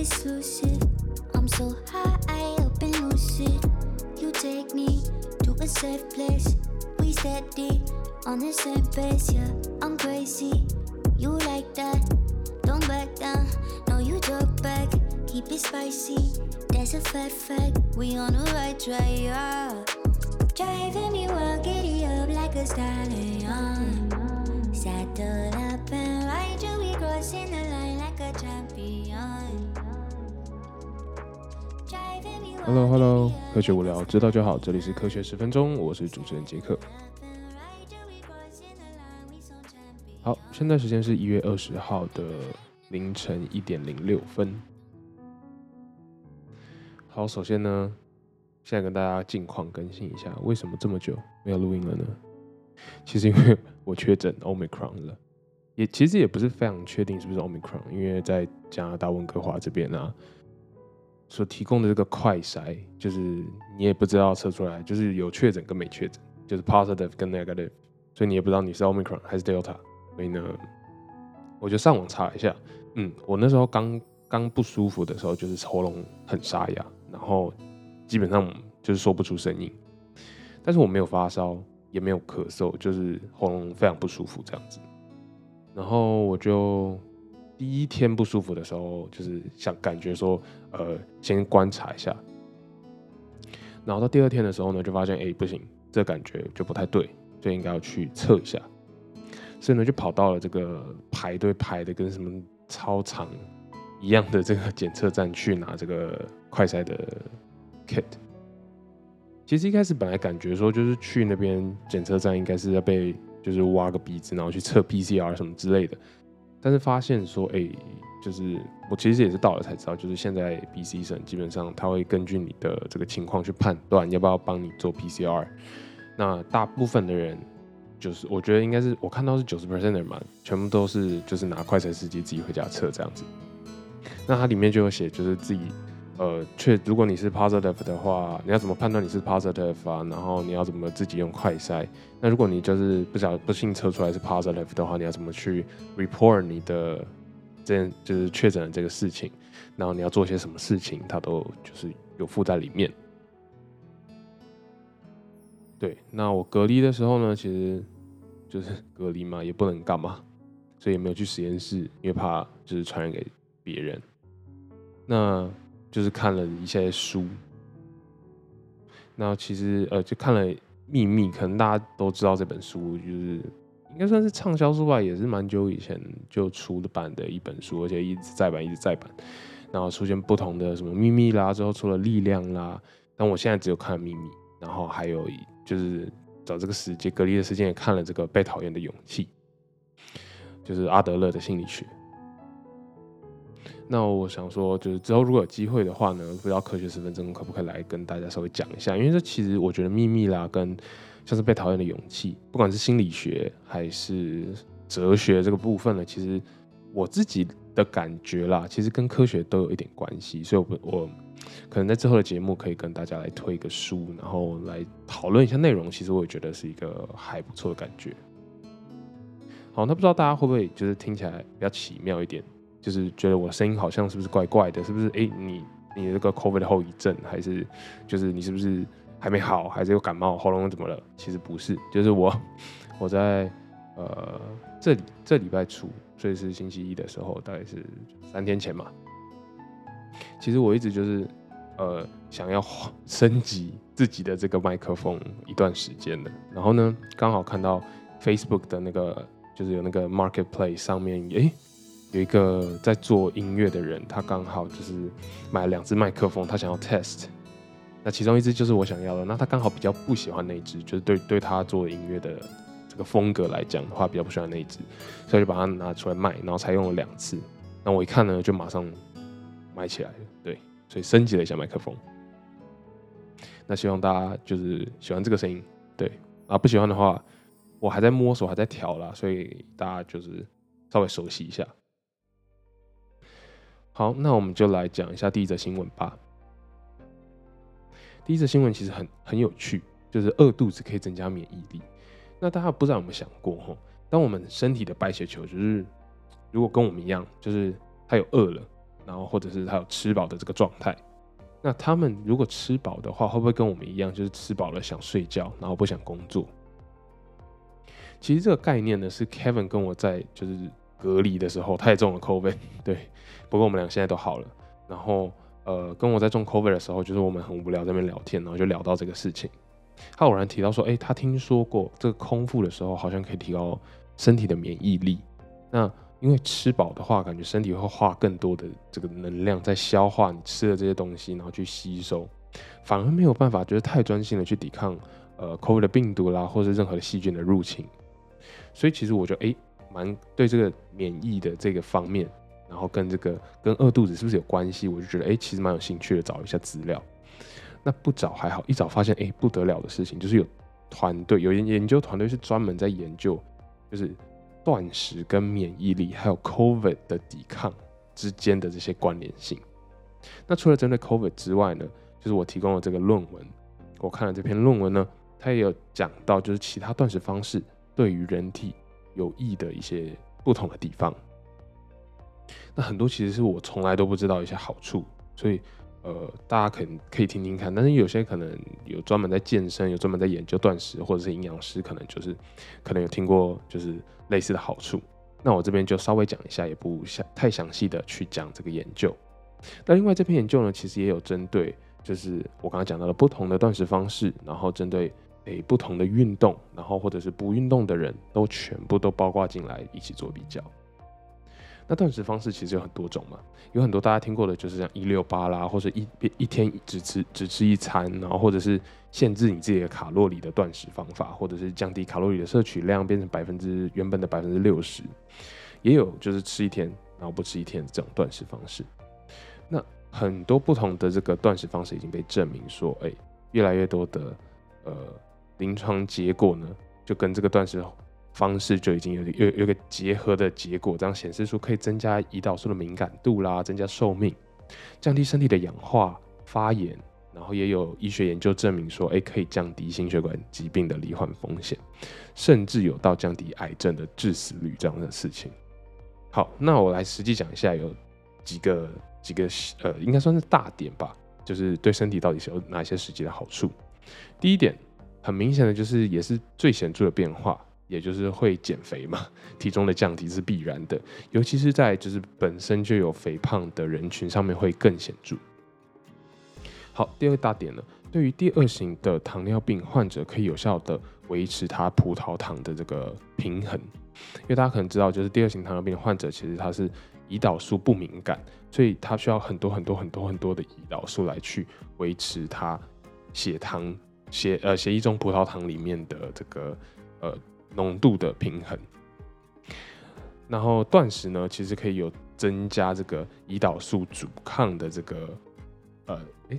it's. I'm so high up and lucid. You take me to a safe place. We steady on the same pace, yeah. I'm crazy. You like that? Don't back down. No, you talk back. Keep it spicy. That's a fat fact. We on the right track, yeah. Driving me wild, giddy up like a stallion. Saddle up and ride you, we crossing the line like a champion. Hello Hello，科学无聊，知道就好。这里是科学十分钟，我是主持人杰克。好，现在时间是一月二十号的凌晨一点零六分。好，首先呢，现在跟大家近况更新一下，为什么这么久没有录音了呢？其实因为 我确诊 Omicron 了，也其实也不是非常确定是不是 Omicron，因为在加拿大温哥华这边啊，所提供的这个快筛，就是你也不知道测出来，就是有确诊跟没确诊，就是 positive 跟 negative，所以你也不知道你是 Omicron 还是 Delta。所以呢，我就上网查一下，嗯，我那时候刚刚不舒服的时候，就是喉咙很沙哑，然后基本上就是说不出声音，但是我没有发烧，也没有咳嗽，就是喉咙非常不舒服这样子。然后我就第一天不舒服的时候，就是想感觉说，呃，先观察一下。然后到第二天的时候呢，就发现，哎，不行，这感觉就不太对，就应该要去测一下。所以呢，就跑到了这个排队排的跟什么操场一样的这个检测站去拿这个快筛的 kit。其实一开始本来感觉说，就是去那边检测站应该是要被就是挖个鼻子，然后去测 PCR 什么之类的。但是发现说，哎、就是我其实也是到了才知道，就是现在 BC 省基本上他会根据你的这个情况去判断要不要帮你做 PCR。那大部分的人，就是我觉得应该是我看到是九十 percent 的人嘛，全部都是就是拿快筛试剂自己回家测这样子。那它里面就有写，就是自己呃，确如果你是 positive 的话，你要怎么判断你是 positive 啊？然后你要怎么自己用快筛？那如果你就是不小不幸测出来是 positive 的话，你要怎么去 report 你的这就是确诊的这个事情？然后你要做些什么事情，它都就是有附在里面。对，那我隔离的时候呢，其实就是 隔离嘛，也不能干嘛，所以也没有去实验室，因为怕就是传染给别人。那就是看了一些书，那其实呃就看了《秘密》，可能大家都知道这本书，就是应该算是畅销书吧，也是蛮久以前就出的版的一本书，而且一直再版，一直再版，然后出现不同的什么秘密啦，之后出了力量啦，但我现在只有看秘密，然后还有就是找这个时间隔离的时间也看了这个被讨厌的勇气，就是阿德勒的心理学。那我想说，就是之后如果有机会的话呢，不知道科学十分钟可不可以来跟大家稍微讲一下？因为这其实我觉得秘密啦，跟像是被讨厌的勇气，不管是心理学还是哲学这个部分呢，其实我自己的感觉啦，其实跟科学都有一点关系，所以我我可能在之后的节目可以跟大家来推一个书，然后来讨论一下内容。其实我也觉得是一个还不错的感觉。好，那不知道大家会不会就是听起来比较奇妙一点？就是觉得我声音好像是不是怪怪的？是不是？哎、你你这个 COVID 的后遗症，还是就是你是不是还没好，还是有感冒，喉咙怎么了？其实不是，就是我我在呃这里这礼拜初，所以是星期一的时候，大概是三天前嘛。其实我一直就是呃想要 升级自己的这个麦克风一段时间的，然后呢，刚好看到 Facebook 的那个就是有那个 Marketplace 上面，诶。有一个在做音乐的人，他刚好就是买了两只麦克风，他想要 test。那其中一只就是我想要的，那他刚好比较不喜欢那一只，就是对对他做音乐的这个风格来讲的话，比较不喜欢那一只，所以就把它拿出来卖，然后才用了两次。那我一看呢，就马上买起来了，对，所以升级了一下麦克风。那希望大家就是喜欢这个声音，对啊，不喜欢的话，我还在摸索，还在调啦，所以大家就是稍微熟悉一下。好，那我们就来讲一下第一则新闻吧。第一则新闻其实很很有趣，就是饿肚子可以增加免疫力。那大家不知道有没有想过，吼，当我们身体的白血球就是如果跟我们一样，就是它有饿了，然后或者是他有吃饱的这个状态。那他们如果吃饱的话，会不会跟我们一样，就是吃饱了想睡觉，然后不想工作？其实这个概念呢，是 Kevin 跟我在就是隔离的时候，他也中了 COVID，对，不过我们俩现在都好了。然后呃，跟我在中 COVID 的时候，就是我们很无聊在那边聊天，然后就聊到这个事情。他偶然提到说，哎，他听说过这个空腹的时候，好像可以提高身体的免疫力。那因为吃饱的话，感觉身体会花更多的这个能量在消化你吃的这些东西，然后去吸收，反而没有办法就是太专心的去抵抗呃 COVID 的病毒啦，或者任何的细菌的入侵。所以其实我觉得，哎，蛮对这个免疫的这个方面，然后跟这个跟饿肚子是不是有关系？我就觉得，哎，其实蛮有兴趣的，找一下资料。那不找还好，一找发现，哎，不得了的事情就是有团队，有研研究团队是专门在研究，就是。断食跟免疫力，还有 COVID 的抵抗之间的这些关联性。那除了针对 COVID 之外呢，就是我提供了这个论文。我看了这篇论文呢，它也有讲到，就是其他断食方式对于人体有益的一些不同的地方。那很多其实是我从来都不知道一些好处，所以。呃，大家可能可以听听看，但是有些可能有专门在健身、有专门在研究断食，或者是营养师，可能就是可能有听过就是类似的好处。那我这边就稍微讲一下，也不详太详细的去讲这个研究。那另外这篇研究呢，其实也有针对，就是我刚刚讲到的不同的断食方式，然后针对诶不同的运动，然后或者是不运动的人都全部都包括进来一起做比较。那断食方式其实有很多种嘛，有很多大家听过的，就是像一六八啦，或者一一天只吃只吃一餐，然后或者是限制你自己的卡路里的断食方法，或者是降低卡路里的摄取量，变成百分之原本的百分之六十，也有就是吃一天然后不吃一天这种断食方式。那很多不同的这个断食方式已经被证明说，哎，越来越多的呃临床结果呢，就跟这个断食。方式就已经有有有个结合的结果，这样显示出可以增加胰岛素的敏感度啦，增加寿命，降低身体的氧化发炎，然后也有医学研究证明说，哎，可以降低心血管疾病的罹患风险，甚至有到降低癌症的致死率这样的事情。好，那我来实际讲一下有几个几个呃，应该算是大点吧，就是对身体到底是有哪些实际的好处。第一点，很明显的就是也是最显著的变化。也就是会减肥嘛，体重的降低是必然的，尤其是在就是本身就有肥胖的人群上面会更显著。好，第二大点呢，对于第二型的糖尿病患者，可以有效的维持他葡萄糖的这个平衡，因为大家可能知道，就是第二型糖尿病患者其实他是胰岛素不敏感，所以他需要很多很多很多很多的胰岛素来去维持他血糖血呃血液中葡萄糖里面的这个呃。浓度的平衡，然后断食呢，其实可以有增加这个胰岛素阻抗的这个，呃，哎，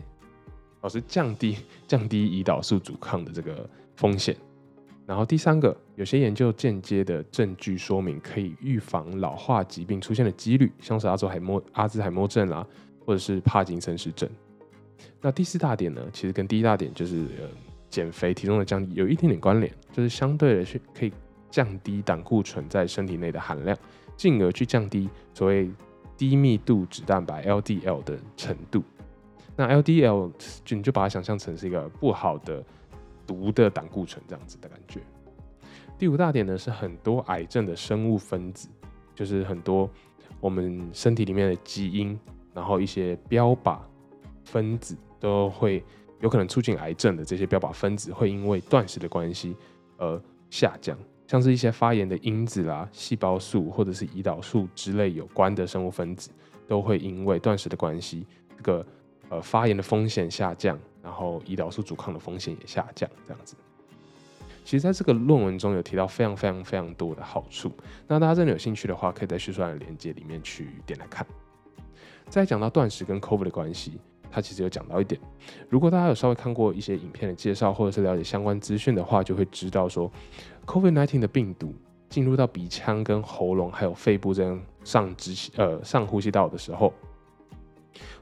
老师降低降低胰岛素阻抗的这个风险。然后第三个，有些研究间接的证据说明可以预防老化疾病出现的几率，像是阿兹海默阿兹海默症啦，或者是帕金森氏症。那第四大点呢，其实跟第一大点就是呃。减肥体重的降低有一点点关联，就是相对的去可以降低胆固醇在身体内的含量，进而去降低所谓低密度脂蛋白 LDL 的程度。那 LDL 就你就把它想象成是一个不好的毒的胆固醇这样子的感觉。第五大点呢是很多癌症的生物分子，就是很多我们身体里面的基因，然后一些标靶分子都会。有可能促进癌症的这些标靶分子会因为断食的关系而下降，像是一些发炎的因子啦、细胞素或者是胰岛素之类有关的生物分子，都会因为断食的关系，这个呃发炎的风险下降，然后胰岛素阻抗的风险也下降，这样子。其实在这个论文中有提到非常非常非常多的好处，那大家真的有兴趣的话，可以在叙述栏的链接里面去点来看。再讲到断食跟 COVID 的关系。他其实有讲到一点，如果大家有稍微看过一些影片的介绍，或者是了解相关资讯的话，就会知道说，COVID-19 的病毒进入到鼻腔、跟喉咙还有肺部这样上支呃上呼吸道的时候，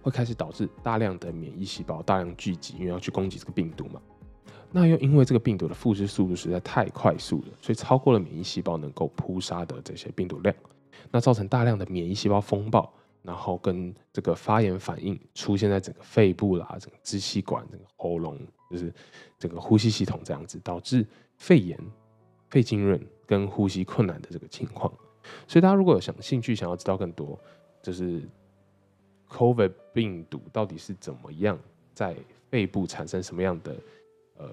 会开始导致大量的免疫细胞大量聚集，因为要去攻击这个病毒嘛。那又因为这个病毒的复制速度实在太快速了，所以超过了免疫细胞能够扑杀的这些病毒量，那造成大量的免疫细胞风暴。然后跟这个发炎反应出现在整个肺部啦、整个支气管、整个喉咙，就是整个呼吸系统这样子，导致肺炎、肺浸润跟呼吸困难的这个情况。所以大家如果有想兴趣想要知道更多，就是 COVID 病毒到底是怎么样在肺部产生什么样的呃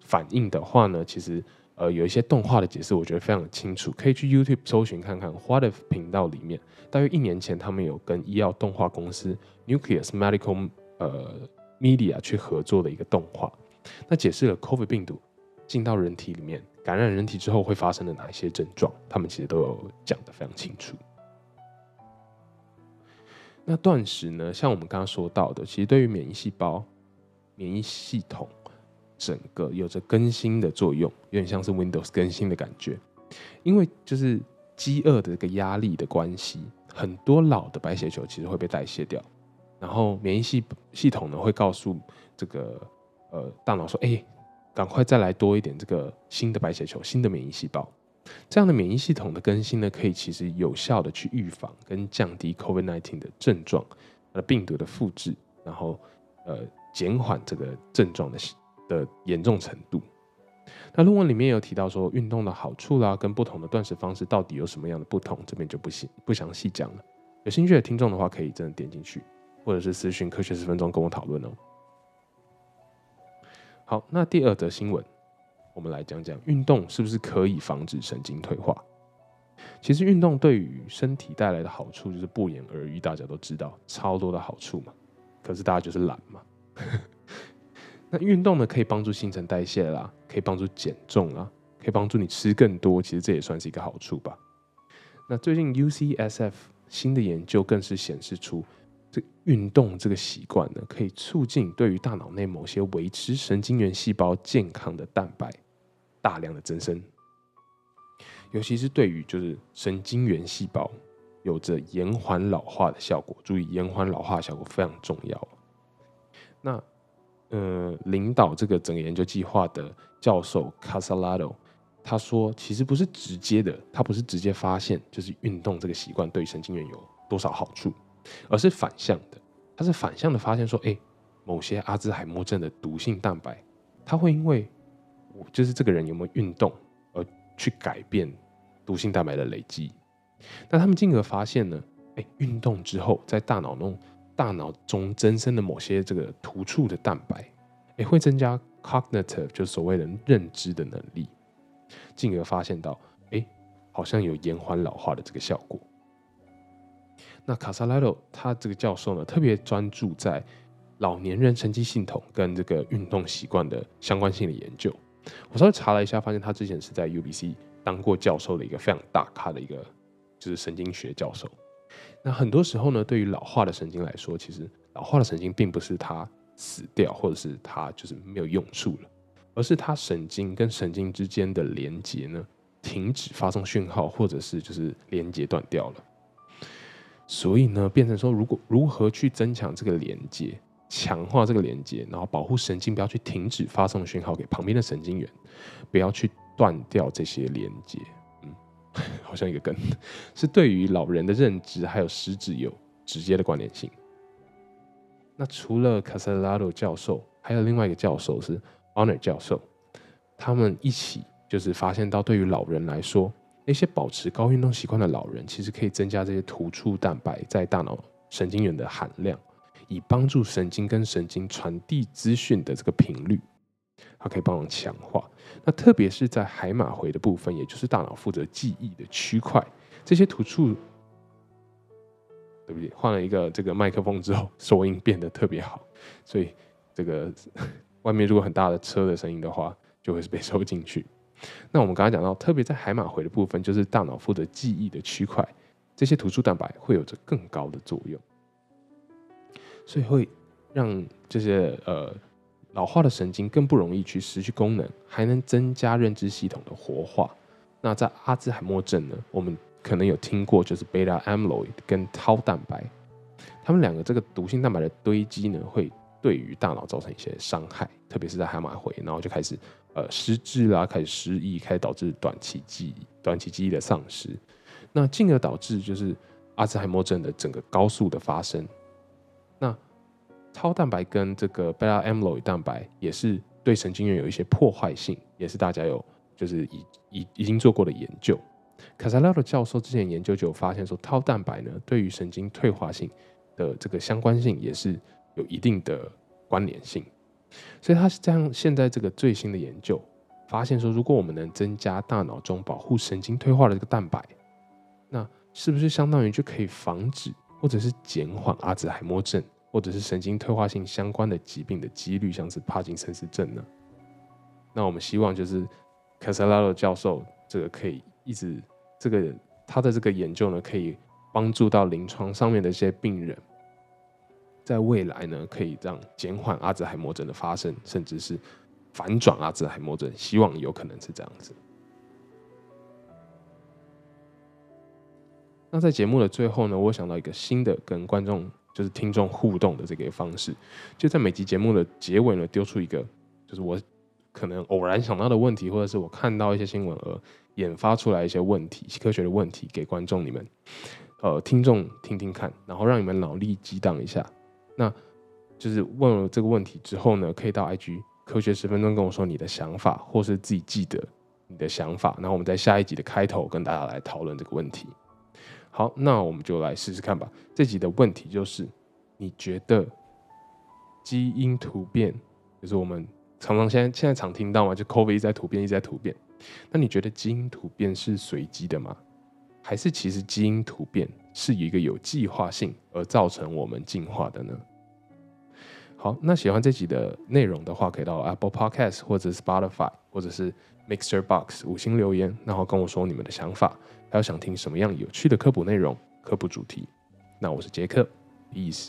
反应的话呢，其实。呃，有一些动画的解释，我觉得非常清楚，可以去 YouTube 搜寻看看。What if 频道里面，大约一年前，他们有跟医药动画公司 Nucleus Medical 呃 Media 去合作的一个动画，那解释了 COVID 病毒进到人体里面，感染人体之后会发生的哪一些症状，他们其实都有讲的非常清楚。那断食呢，像我们刚刚说到的，其实对于免疫细胞、免疫系统。整个有着更新的作用，有点像是 Windows 更新的感觉。因为就是饥饿的这个压力的关系，很多老的白血球其实会被代谢掉，然后免疫系系统呢会告诉这个呃大脑说：“哎，赶快再来多一点这个新的白血球、新的免疫细胞。”这样的免疫系统的更新呢，可以其实有效的去预防跟降低 COVID-19 的症状，呃病毒的复制，然后呃减缓这个症状的。的严重程度。那论文里面有提到说运动的好处啦，跟不同的断食方式到底有什么样的不同，这边就不细不详细讲了。有兴趣的听众的话，可以真的点进去，或者是私讯科学十分钟跟我讨论哦。好，那第二则新闻，我们来讲讲运动是不是可以防止神经退化？其实运动对于身体带来的好处就是不言而喻，大家都知道超多的好处嘛。可是大家就是懒嘛。那运动呢，可以帮助新陈代谢啦，可以帮助减重啦，可以帮助你吃更多。其实这也算是一个好处吧。那最近 UCSF 新的研究更是显示出，这运动这个习惯呢，可以促进对于大脑内某些维持神经元细胞健康的蛋白大量的增生，尤其是对于就是神经元细胞有着延缓老化的效果。注意，延缓老化效果非常重要。那呃，领导这个整个研究计划的教授 Casalado，他说，其实不是直接的，他不是直接发现就是运动这个习惯对神经元有多少好处，而是反向的，他是反向的发现说，哎，某些阿兹海默症的毒性蛋白，它会因为就是这个人有没有运动而去改变毒性蛋白的累积。那他们进而发现呢，哎，运动之后在大脑中。大脑中增生的某些这个突触的蛋白，也会增加 cognitive，就是所谓的认知的能力，进而发现到，哎，好像有延缓老化的这个效果。那卡萨拉罗他这个教授呢，特别专注在老年人神经系统跟这个运动习惯的相关性的研究。我稍微查了一下，发现他之前是在 UBC 当过教授的一个非常大咖的一个就是神经学教授。那很多时候呢，对于老化的神经来说，其实老化的神经并不是它死掉，或者是它就是没有用处了，而是它神经跟神经之间的连接呢停止发送讯号，或者是就是连接断掉了。所以呢，变成说，如果如何去增强这个连接，强化这个连接，然后保护神经不要去停止发送讯号给旁边的神经元，不要去断掉这些连接。好像一个梗，是对于老人的认知还有实质有直接的关联性。那除了卡塞拉多教授，还有另外一个教授是 Honor 教授，他们一起就是发现到，对于老人来说，那些保持高运动习惯的老人，其实可以增加这些突触蛋白在大脑神经元的含量，以帮助神经跟神经传递资讯的这个频率。它可以帮忙强化，那特别是在海马回的部分，也就是大脑负责记忆的区块，这些突触，对不对？换了一个这个麦克风之后，收音变得特别好，所以这个外面如果很大的车的声音的话，就会是被收进去。那我们刚刚讲到，特别在海马回的部分，就是大脑负责记忆的区块，这些突触蛋白会有着更高的作用，所以会让这些呃。老化的神经更不容易去失去功能，还能增加认知系统的活化。那在阿兹海默症呢？我们可能有听过，就是贝塔 amyloid 跟 tau 蛋白，它们两个这个毒性蛋白的堆积呢，会对于大脑造成一些伤害，特别是在海马回，然后就开始呃失智啦，开始失忆，开始导致短期记忆、短期记忆的丧失，那进而导致就是阿兹海默症的整个高速的发生。超蛋白跟这个贝拉 MLOY 蛋白也是对神经元有一些破坏性，也是大家有就是已已已经做过的研究。卡萨拉的教授之前研究就有发现说，超蛋白呢对于神经退化性的这个相关性也是有一定的关联性。所以他是这样，现在这个最新的研究发现说，如果我们能增加大脑中保护神经退化的这个蛋白，那是不是相当于就可以防止或者是减缓阿兹海默症或者是神经退化性相关的疾病的几率，像是帕金森氏症呢？那我们希望就是卡塞拉罗教授这个可以一直这个他的这个研究呢，可以帮助到临床上面的一些病人。在未来呢，可以让减缓阿兹海默症的发生，甚至是反转阿兹海默症，希望有可能是这样子。那在节目的最后呢，我想到一个新的跟观众就是听众互动的这个方式，就在每集节目的结尾呢，丢出一个就是我可能偶然想到的问题，或者是我看到一些新闻而研发出来一些问题，科学的问题给观众你们，呃，听众听听看，然后让你们脑力激荡一下。那就是问了这个问题之后呢，可以到 IG 科学十分钟跟我说你的想法，或是自己记得你的想法，然后我们在下一集的开头跟大家来讨论这个问题。好，那我们就来试试看吧。这集的问题就是：你觉得基因突变，就是我们常常现在现在常听到嘛，就 COVID 一直在突变，一直在突变。那你觉得基因突变是随机的吗？还是其实基因突变？是一个有计划性而造成我们进化的呢？好，那喜欢这集的内容的话，可以到 Apple Podcast 或者 Spotify 或者是 Mixer Box 五星留言，然后跟我说你们的想法，还有想听什么样有趣的科普内容、科普主题。那我是杰克，Peace。